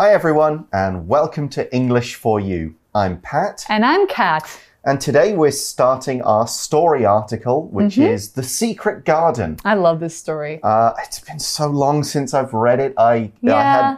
Hi, everyone, and welcome to English for You. I'm Pat. And I'm Kat. And today we're starting our story article, which mm -hmm. is The Secret Garden. I love this story. Uh, it's been so long since I've read it. I, yeah. I had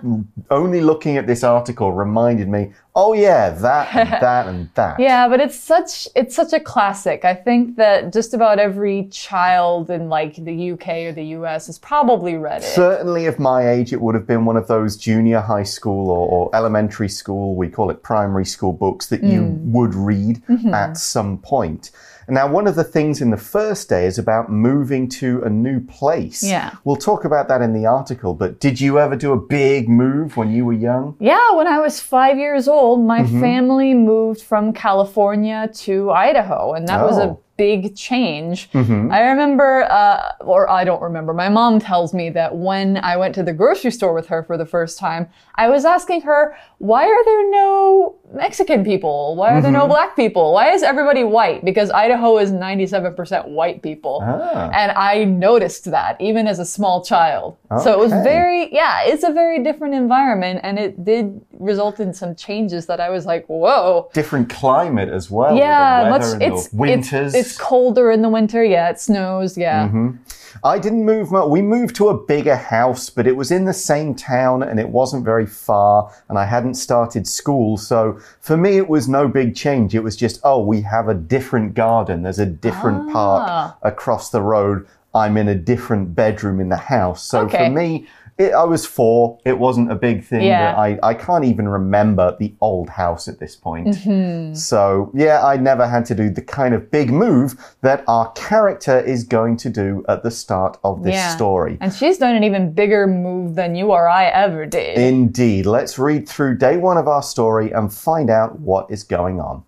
only looking at this article reminded me Oh yeah, that and that and that. yeah, but it's such it's such a classic. I think that just about every child in like the UK or the US has probably read it. Certainly of my age it would have been one of those junior high school or, or elementary school, we call it primary school books that mm. you would read mm -hmm. at some point. Now, one of the things in the first day is about moving to a new place. Yeah. We'll talk about that in the article, but did you ever do a big move when you were young? Yeah, when I was five years old, my mm -hmm. family moved from California to Idaho, and that oh. was a oh big change. Mm-hmm. I remember, uh, or I don't remember, my mom tells me that when I went to the grocery store with her for the first time, I was asking her, why are there no Mexican people? Why are mm-hmm. there no mm-hmm. black people? Why is everybody white? Because Idaho is 97% white people. Ah. And I noticed that even as a small child. Okay. So it was very, yeah, it's a very different environment and it did result in some changes that I was like, whoa. Different climate as well. Yeah, much, it's, winters. It's, it's colder in the winter. Yeah, it snows. Yeah. Mm -hmm. I didn't move much. We moved to a bigger house, but it was in the same town and it wasn't very far, and I hadn't started school. So for me, it was no big change. It was just, oh, we have a different garden. There's a different ah. park across the road. I'm in a different bedroom in the house. So okay. for me, it, I was four. It wasn't a big thing. Yeah. I, I can't even remember the old house at this point. Mm -hmm. So, yeah, I never had to do the kind of big move that our character is going to do at the start of this yeah. story. And she's done an even bigger move than you or I ever did. Indeed. Let's read through day one of our story and find out what is going on.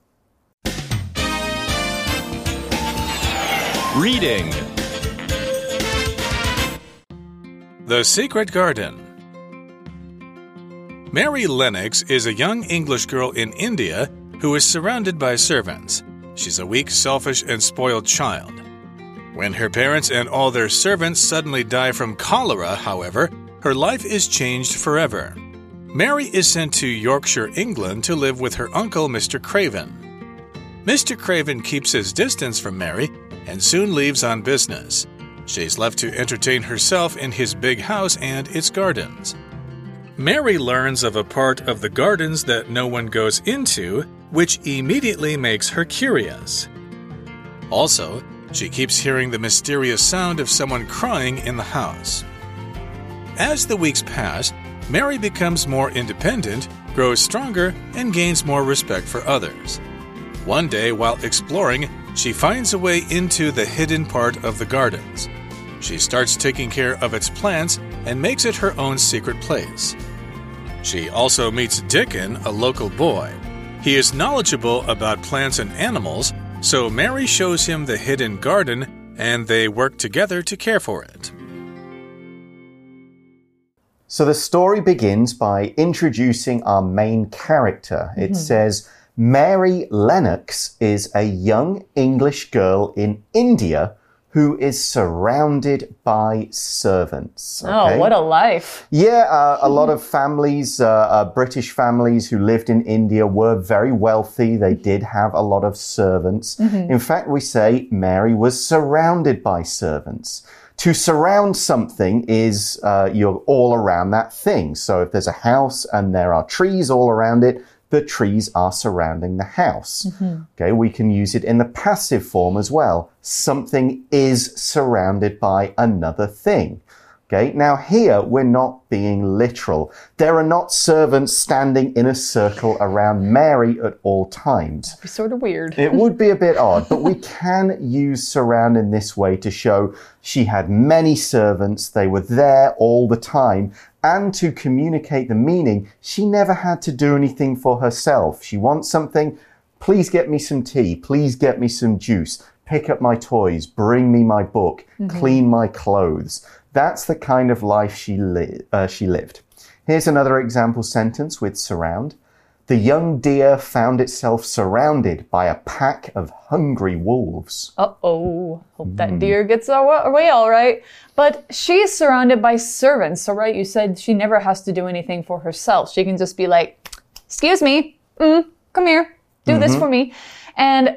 Reading The Secret Garden Mary Lennox is a young English girl in India who is surrounded by servants. She's a weak, selfish, and spoiled child. When her parents and all their servants suddenly die from cholera, however, her life is changed forever. Mary is sent to Yorkshire, England to live with her uncle, Mr. Craven. Mr. Craven keeps his distance from Mary and soon leaves on business. She's left to entertain herself in his big house and its gardens. Mary learns of a part of the gardens that no one goes into, which immediately makes her curious. Also, she keeps hearing the mysterious sound of someone crying in the house. As the weeks pass, Mary becomes more independent, grows stronger, and gains more respect for others. One day, while exploring, she finds a way into the hidden part of the gardens. She starts taking care of its plants and makes it her own secret place. She also meets Dickon, a local boy. He is knowledgeable about plants and animals, so Mary shows him the hidden garden and they work together to care for it. So the story begins by introducing our main character. It mm -hmm. says, Mary Lennox is a young English girl in India who is surrounded by servants. Oh, okay? Oh, what a life. Yeah, uh, a lot of families, uh, uh, British families who lived in India were very wealthy. They did have a lot of servants. Mm -hmm. In fact, we say Mary was surrounded by servants. To surround something is uh, you're all around that thing. So if there's a house and there are trees all around it, the trees are surrounding the house. Mm -hmm. Okay, we can use it in the passive form as well. Something is surrounded by another thing. Okay, now here we're not being literal. There are not servants standing in a circle around Mary at all times. Be sort of weird. it would be a bit odd, but we can use surround in this way to show she had many servants, they were there all the time, and to communicate the meaning, she never had to do anything for herself. She wants something, please get me some tea, please get me some juice pick up my toys, bring me my book, mm -hmm. clean my clothes. That's the kind of life she, li uh, she lived. Here's another example sentence with surround. The young deer found itself surrounded by a pack of hungry wolves. Uh oh. Hope that deer gets away all right. But she's surrounded by servants. So, right, you said she never has to do anything for herself. She can just be like, Excuse me, mm, come here, do mm -hmm. this for me. And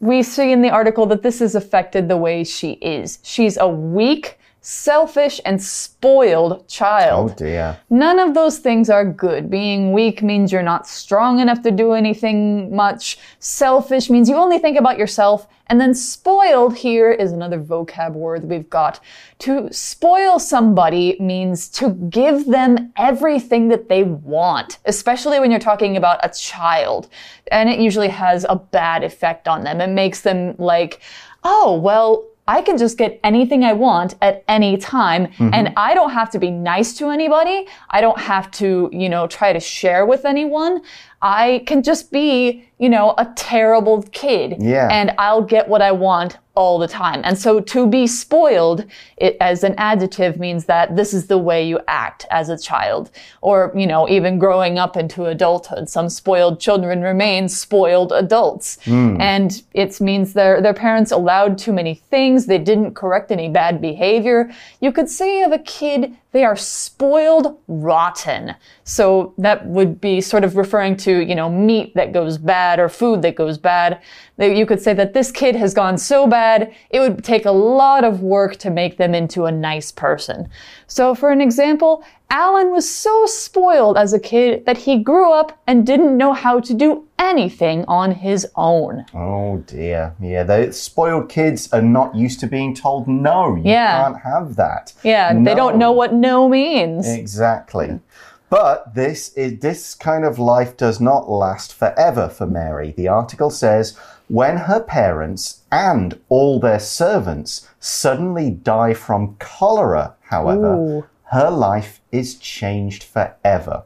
we see in the article that this has affected the way she is. She's a weak, selfish and spoiled child. Oh dear. None of those things are good. Being weak means you're not strong enough to do anything much. Selfish means you only think about yourself. And then spoiled here is another vocab word we've got. To spoil somebody means to give them everything that they want, especially when you're talking about a child. And it usually has a bad effect on them. It makes them like, oh, well, I can just get anything I want at any time. Mm-hmm. And I don't have to be nice to anybody. I don't have to, you know, try to share with anyone. I can just be, you know, a terrible kid. Yeah. And I'll get what I want all the time. And so to be spoiled it, as an adjective means that this is the way you act as a child. Or, you know, even growing up into adulthood. Some spoiled children remain spoiled adults. Mm. And it means their, their parents allowed too many things. They didn't correct any bad behavior. You could say of a kid, they are spoiled rotten. So that would be sort of referring to, you know, meat that goes bad or food that goes bad. You could say that this kid has gone so bad, it would take a lot of work to make them into a nice person. So for an example, Alan was so spoiled as a kid that he grew up and didn't know how to do anything on his own. Oh dear. Yeah, the spoiled kids are not used to being told no. You yeah. can't have that. Yeah, no. they don't know what no means. Exactly. But this is this kind of life does not last forever for Mary. The article says when her parents and all their servants suddenly die from cholera, however, Ooh. her life is changed forever.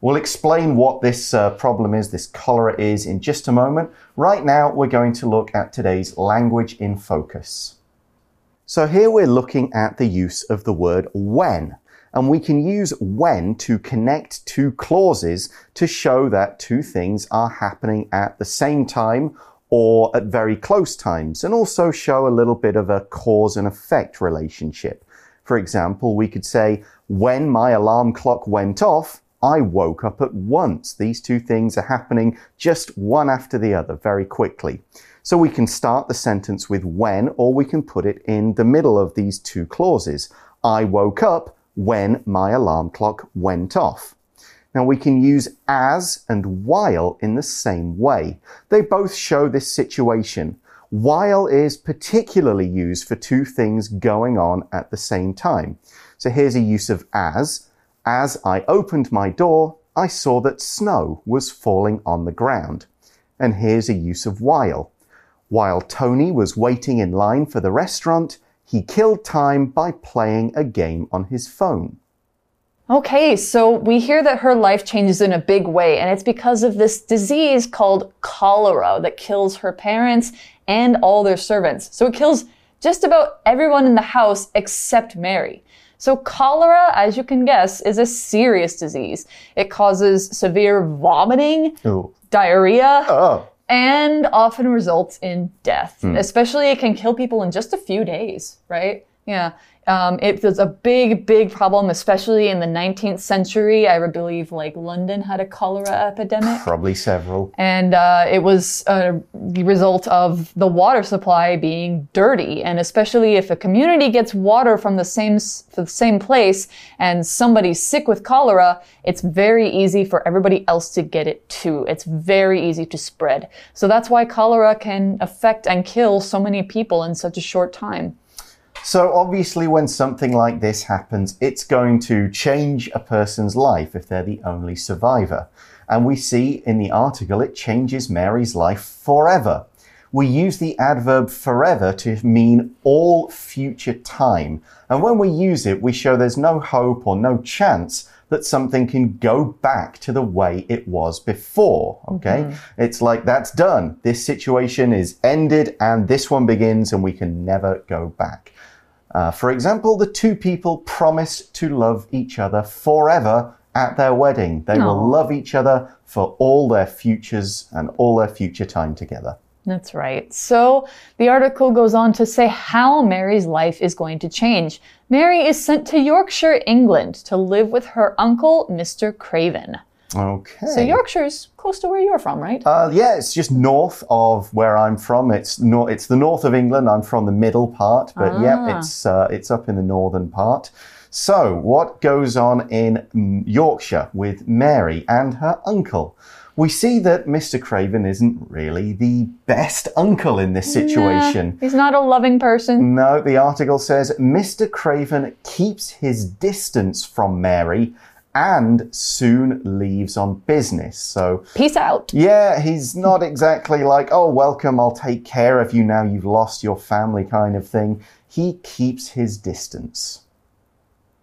We'll explain what this uh, problem is, this cholera is, in just a moment. Right now, we're going to look at today's language in focus. So here we're looking at the use of the word when. And we can use when to connect two clauses to show that two things are happening at the same time or at very close times, and also show a little bit of a cause and effect relationship. For example, we could say, when my alarm clock went off, I woke up at once. These two things are happening just one after the other very quickly. So we can start the sentence with when, or we can put it in the middle of these two clauses. I woke up when my alarm clock went off. Now we can use as and while in the same way. They both show this situation. While is particularly used for two things going on at the same time. So here's a use of as. As I opened my door, I saw that snow was falling on the ground. And here's a use of while. While Tony was waiting in line for the restaurant, he killed time by playing a game on his phone. Okay, so we hear that her life changes in a big way, and it's because of this disease called cholera that kills her parents and all their servants. So it kills just about everyone in the house except Mary. So cholera, as you can guess, is a serious disease. It causes severe vomiting, Ooh. diarrhea, oh. And often results in death. Mm. Especially it can kill people in just a few days, right? Yeah. Um, it was a big, big problem, especially in the 19th century. I believe like London had a cholera epidemic. Probably several. And uh, it was a result of the water supply being dirty. And especially if a community gets water from the same, the same place and somebody's sick with cholera, it's very easy for everybody else to get it too. It's very easy to spread. So that's why cholera can affect and kill so many people in such a short time. So, obviously, when something like this happens, it's going to change a person's life if they're the only survivor. And we see in the article it changes Mary's life forever. We use the adverb forever to mean all future time. And when we use it, we show there's no hope or no chance that something can go back to the way it was before. Okay. Mm -hmm. It's like that's done. This situation is ended and this one begins and we can never go back. Uh, for example, the two people promised to love each other forever at their wedding. They will love each other for all their futures and all their future time together. That's right. So the article goes on to say how Mary's life is going to change. Mary is sent to Yorkshire, England to live with her uncle, Mr. Craven. Okay. So Yorkshire's close to where you're from, right? Uh, yeah, it's just north of where I'm from. It's no, it's the north of England. I'm from the middle part, but ah. yeah, it's uh, it's up in the northern part. So, what goes on in Yorkshire with Mary and her uncle? We see that Mr. Craven isn't really the best uncle in this situation. he's not a loving person. No, the article says Mr. Craven keeps his distance from Mary and soon leaves on business. So, peace out. Yeah, he's not exactly like, oh, welcome, I'll take care of you now you've lost your family kind of thing. He keeps his distance.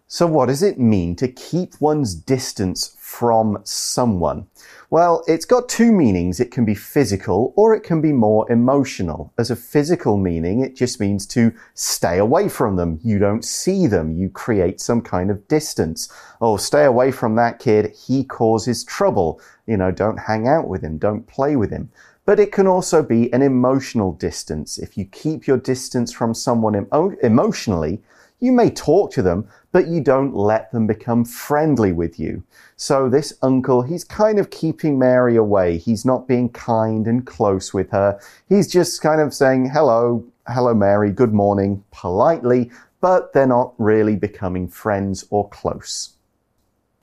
So, what does it mean to keep one's distance from someone? Well, it's got two meanings. It can be physical or it can be more emotional. As a physical meaning, it just means to stay away from them. You don't see them. You create some kind of distance. Oh, stay away from that kid. He causes trouble. You know, don't hang out with him. Don't play with him. But it can also be an emotional distance. If you keep your distance from someone emo emotionally, you may talk to them, but you don't let them become friendly with you. So this uncle, he's kind of keeping Mary away. He's not being kind and close with her. He's just kind of saying, hello, hello, Mary, good morning, politely, but they're not really becoming friends or close.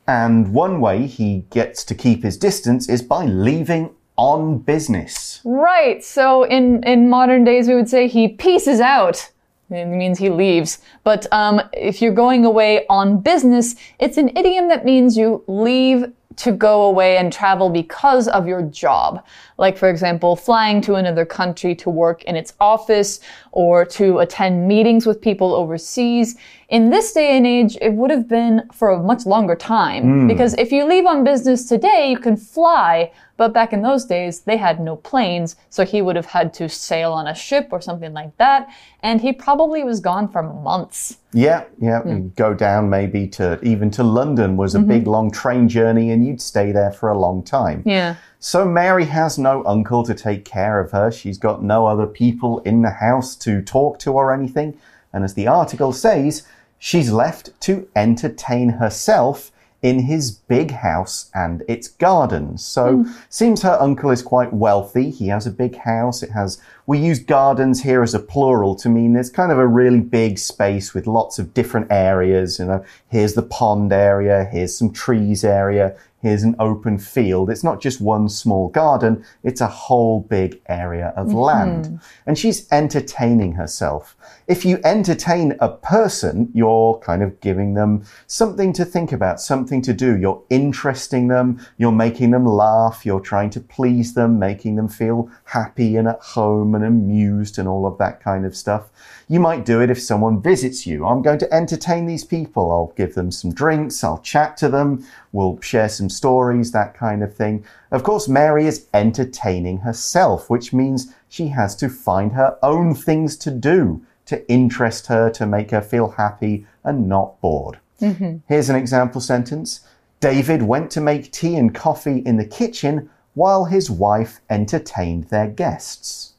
And one way he gets to keep his distance is by leaving on business. Right. So in, in modern days, we would say he pieces out. It means he leaves. But um, if you're going away on business, it's an idiom that means you leave to go away and travel because of your job. Like, for example, flying to another country to work in its office or to attend meetings with people overseas. In this day and age, it would have been for a much longer time. Mm. Because if you leave on business today, you can fly, but back in those days, they had no planes, so he would have had to sail on a ship or something like that, and he probably was gone for months. Yeah, yeah. Mm. Go down maybe to even to London was a mm -hmm. big long train journey, and you'd stay there for a long time. Yeah. So Mary has no uncle to take care of her. She's got no other people in the house to talk to or anything. And as the article says, she's left to entertain herself in his big house and its gardens. So mm. seems her uncle is quite wealthy. He has a big house. It has we use gardens here as a plural to mean there's kind of a really big space with lots of different areas. You know, here's the pond area, here's some trees area, here's an open field. It's not just one small garden, it's a whole big area of mm -hmm. land. And she's entertaining herself. If you entertain a person, you're kind of giving them something to think about, something to do. You're interesting them, you're making them laugh, you're trying to please them, making them feel happy and at home and amused and all of that kind of stuff. You might do it if someone visits you. I'm going to entertain these people. I'll give them some drinks. I'll chat to them. We'll share some stories, that kind of thing. Of course, Mary is entertaining herself, which means she has to find her own things to do to interest her, to make her feel happy and not bored. Mm -hmm. Here's an example sentence. David went to make tea and coffee in the kitchen while his wife entertained their guests.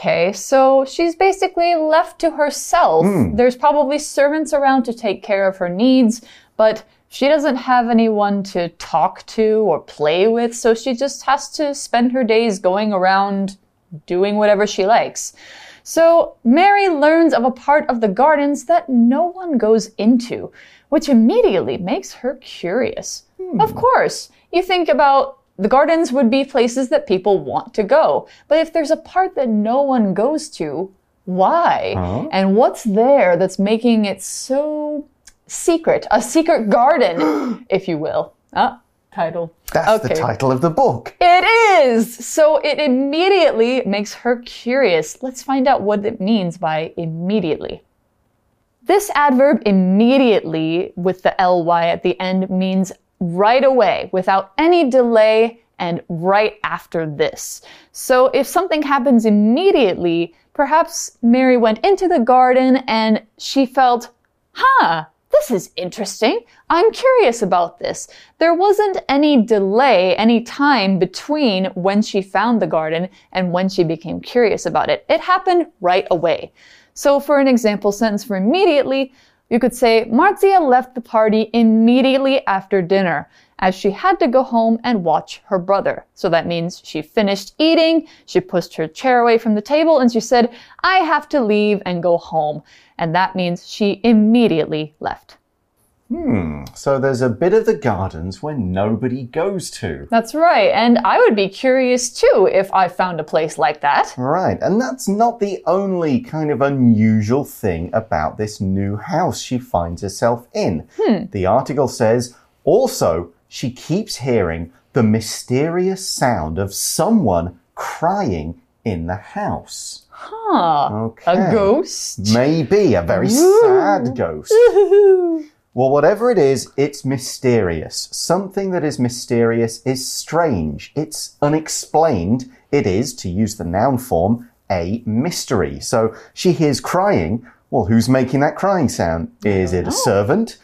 Okay, so she's basically left to herself. Mm. There's probably servants around to take care of her needs, but she doesn't have anyone to talk to or play with, so she just has to spend her days going around doing whatever she likes. So Mary learns of a part of the gardens that no one goes into, which immediately makes her curious. Hmm. Of course, you think about the gardens would be places that people want to go. But if there's a part that no one goes to, why? Huh? And what's there that's making it so secret? A secret garden, if you will. Ah, title. That's okay. the title of the book. It is! So it immediately makes her curious. Let's find out what it means by immediately. This adverb immediately with the ly at the end means right away without any delay and right after this. So if something happens immediately, perhaps Mary went into the garden and she felt, huh, this is interesting. I'm curious about this. There wasn't any delay, any time between when she found the garden and when she became curious about it. It happened right away. So for an example sentence for immediately, you could say, Marzia left the party immediately after dinner as she had to go home and watch her brother. So that means she finished eating, she pushed her chair away from the table, and she said, I have to leave and go home. And that means she immediately left. Hmm, so there's a bit of the gardens where nobody goes to. That's right, and I would be curious too if I found a place like that. Right, and that's not the only kind of unusual thing about this new house she finds herself in. Hmm. The article says also she keeps hearing the mysterious sound of someone crying in the house. Huh. Okay. A ghost? Maybe a very sad ghost. Well, whatever it is, it's mysterious. Something that is mysterious is strange. It's unexplained. It is, to use the noun form, a mystery. So she hears crying. Well, who's making that crying sound? Is it a oh. servant?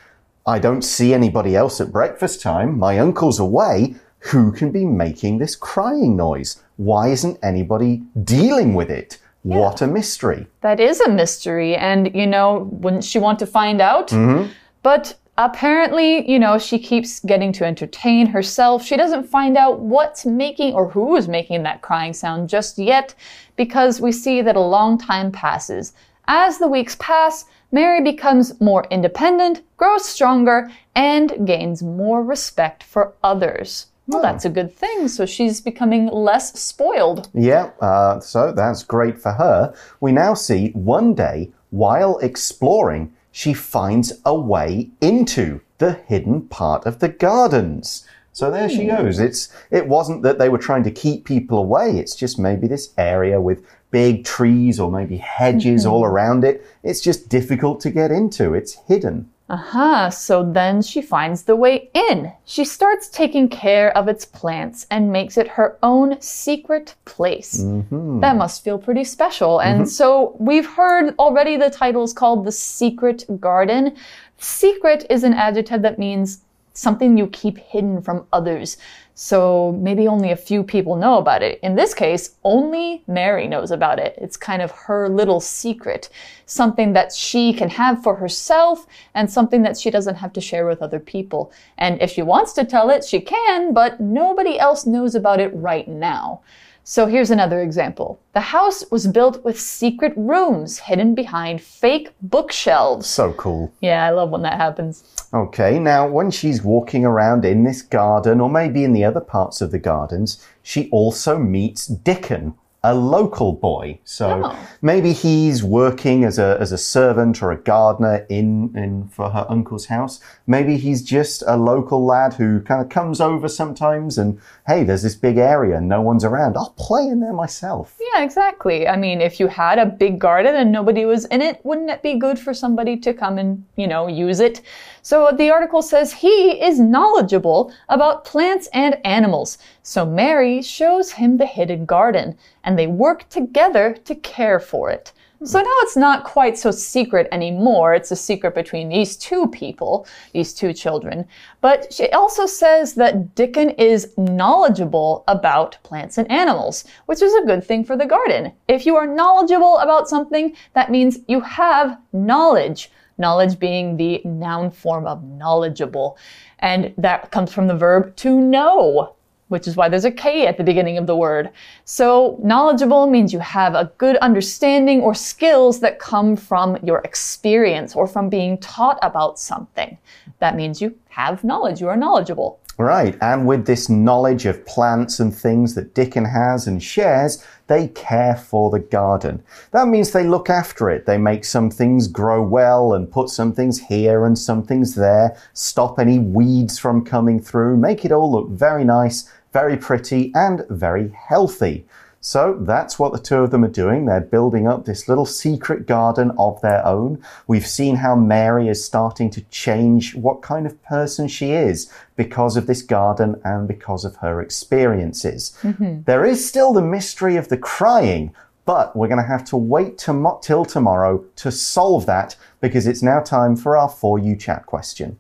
I don't see anybody else at breakfast time. My uncle's away. Who can be making this crying noise? Why isn't anybody dealing with it? What a mystery. That is a mystery, and you know, wouldn't she want to find out? Mm-hmm. But apparently, you know, she keeps getting to entertain herself. She doesn't find out what's making or who is making that crying sound just yet because we see that a long time passes. As the weeks pass, Mary becomes more independent, grows stronger, and gains more respect for others. Well, that's a good thing. So she's becoming less spoiled. Yeah, uh, so that's great for her. We now see one day, while exploring, she finds a way into the hidden part of the gardens. So there she hmm. goes. It's it wasn't that they were trying to keep people away. It's just maybe this area with big trees or maybe hedges mm-hmm. all around it. It's just difficult to get into. It's hidden. Aha, so then she finds the way in. She starts taking care of its plants and makes it her own secret place. Mm-hmm. That must feel pretty special. And mm-hmm. so we've heard already the title is called The Secret Garden. Secret is an adjective that means something you keep hidden from others. So maybe only a few people know about it. In this case, only Mary knows about it. It's kind of her little secret, something that she can have for herself and something that she doesn't have to share with other people. And if she wants to tell it, she can, but nobody else knows about it right now. So here's another example. The house was built with secret rooms hidden behind fake bookshelves. So cool. Yeah, I love when that happens. Okay, now when she's walking around in this garden or maybe in the other parts of the gardens, she also meets Dickon, a local boy. So Oh. maybe he's working as a as a servant or a gardener in in for her uncle's house. Maybe he's just a local lad who kind of comes over sometimes and hey, there's this big area, and no one's around. I'll play in there myself. Yeah, exactly. I mean, if you had a big garden and nobody was in it, wouldn't it be good for somebody to come and, you know, use it? So the article says he is knowledgeable about plants and animals. So Mary shows him the hidden garden and they work together to care for it. So now it's not quite so secret anymore. It's a secret between these two people, these two children. But she also says that Dickon is knowledgeable about plants and animals, which is a good thing for the garden. If you are knowledgeable about something, that means you have knowledge. Knowledge being the noun form of knowledgeable. And that comes from the verb to know which is why there's a K at the beginning of the word. So knowledgeable means you have a good understanding or skills that come from your experience or from being taught about something. That means you have knowledge, you are knowledgeable. Right, and with this knowledge of plants and things that Dickon has and shares, they care for the garden. That means they look after it. They make some things grow well and put some things here and some things there, stop any weeds from coming through, make it all look very nice, very pretty, and very healthy. So that's what the two of them are doing. They're building up this little secret garden of their own. We've seen how Mary is starting to change what kind of person she is because of this garden and because of her experiences. Mm-hmm. There is still the mystery of the crying, But we're going to have to wait to till tomorrow to solve that because it's now time for our For You Chat question.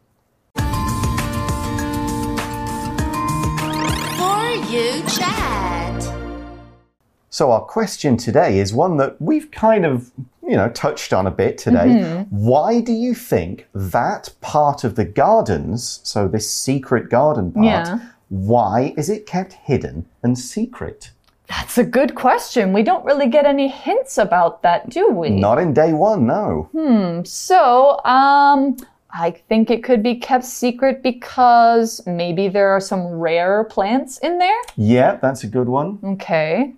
So, our question today is one that we've kind of you know, touched on a bit today. Mm -hmm. Why do you think that part of the gardens, so this secret garden part, yeah. why is it kept hidden and secret? That's a good question. We don't really get any hints about that, do we? Not in day one, no. Hmm. So, um, I think it could be kept secret because maybe there are some rare plants in there. Yeah, that's a good one. Okay.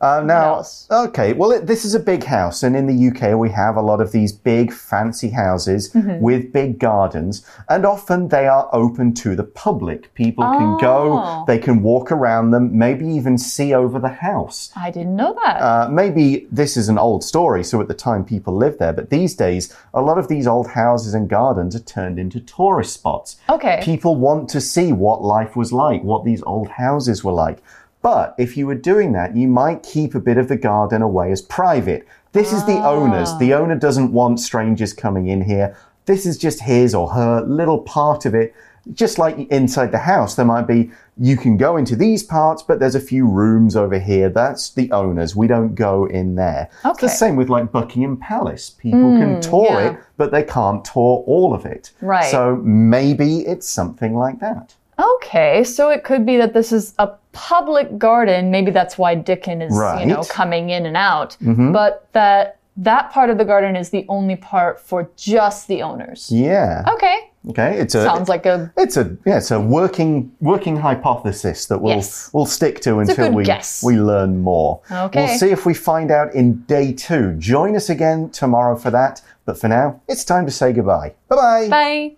Uh, now, okay, well, it, this is a big house, and in the UK, we have a lot of these big, fancy houses mm -hmm. with big gardens, and often they are open to the public. People oh. can go, oh. they can walk around them, maybe even see over the house. I didn't know that. Uh, maybe this is an old story, so at the time people lived there, but these days, a lot of these old houses and gardens are turned into tourist spots. Okay. People want to see what life was like, what these old houses were like. But if you were doing that, you might keep a bit of the garden away as private. This is the owner's. The owner doesn't want strangers coming in here. This is just his or her little part of it. Just like inside the house, there might be, you can go into these parts, but there's a few rooms over here. That's the owner's. We don't go in there. Okay. It's the same with like Buckingham Palace. People mm, can tour yeah. it, but they can't tour all of it. Right. So maybe it's something like that. Okay, so it could be that this is a public garden. Maybe that's why Dickon is, right. you know, coming in and out. Mm -hmm. But that that part of the garden is the only part for just the owners. Yeah. Okay. Okay. It's a sounds like a it's a yeah it's a working working hypothesis that we'll yes. we'll stick to until we guess. we learn more. Okay. We'll see if we find out in day two. Join us again tomorrow for that. But for now, it's time to say goodbye. Bye bye. Bye.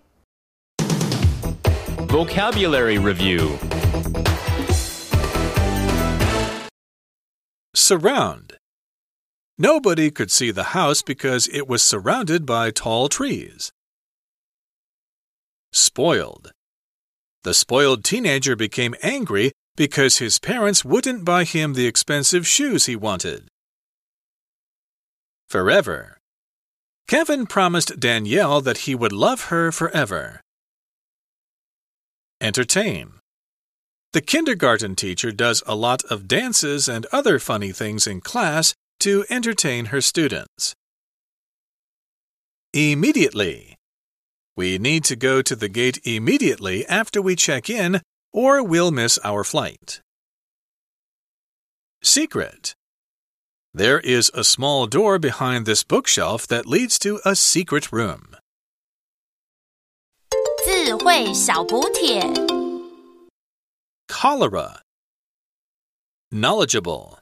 Vocabulary Review Surround. Nobody could see the house because it was surrounded by tall trees. Spoiled. The spoiled teenager became angry because his parents wouldn't buy him the expensive shoes he wanted. Forever. Kevin promised Danielle that he would love her forever. Entertain. The kindergarten teacher does a lot of dances and other funny things in class to entertain her students. Immediately. We need to go to the gate immediately after we check in, or we'll miss our flight. Secret. There is a small door behind this bookshelf that leads to a secret room. 智慧小补帖 Cholera. Knowledgeable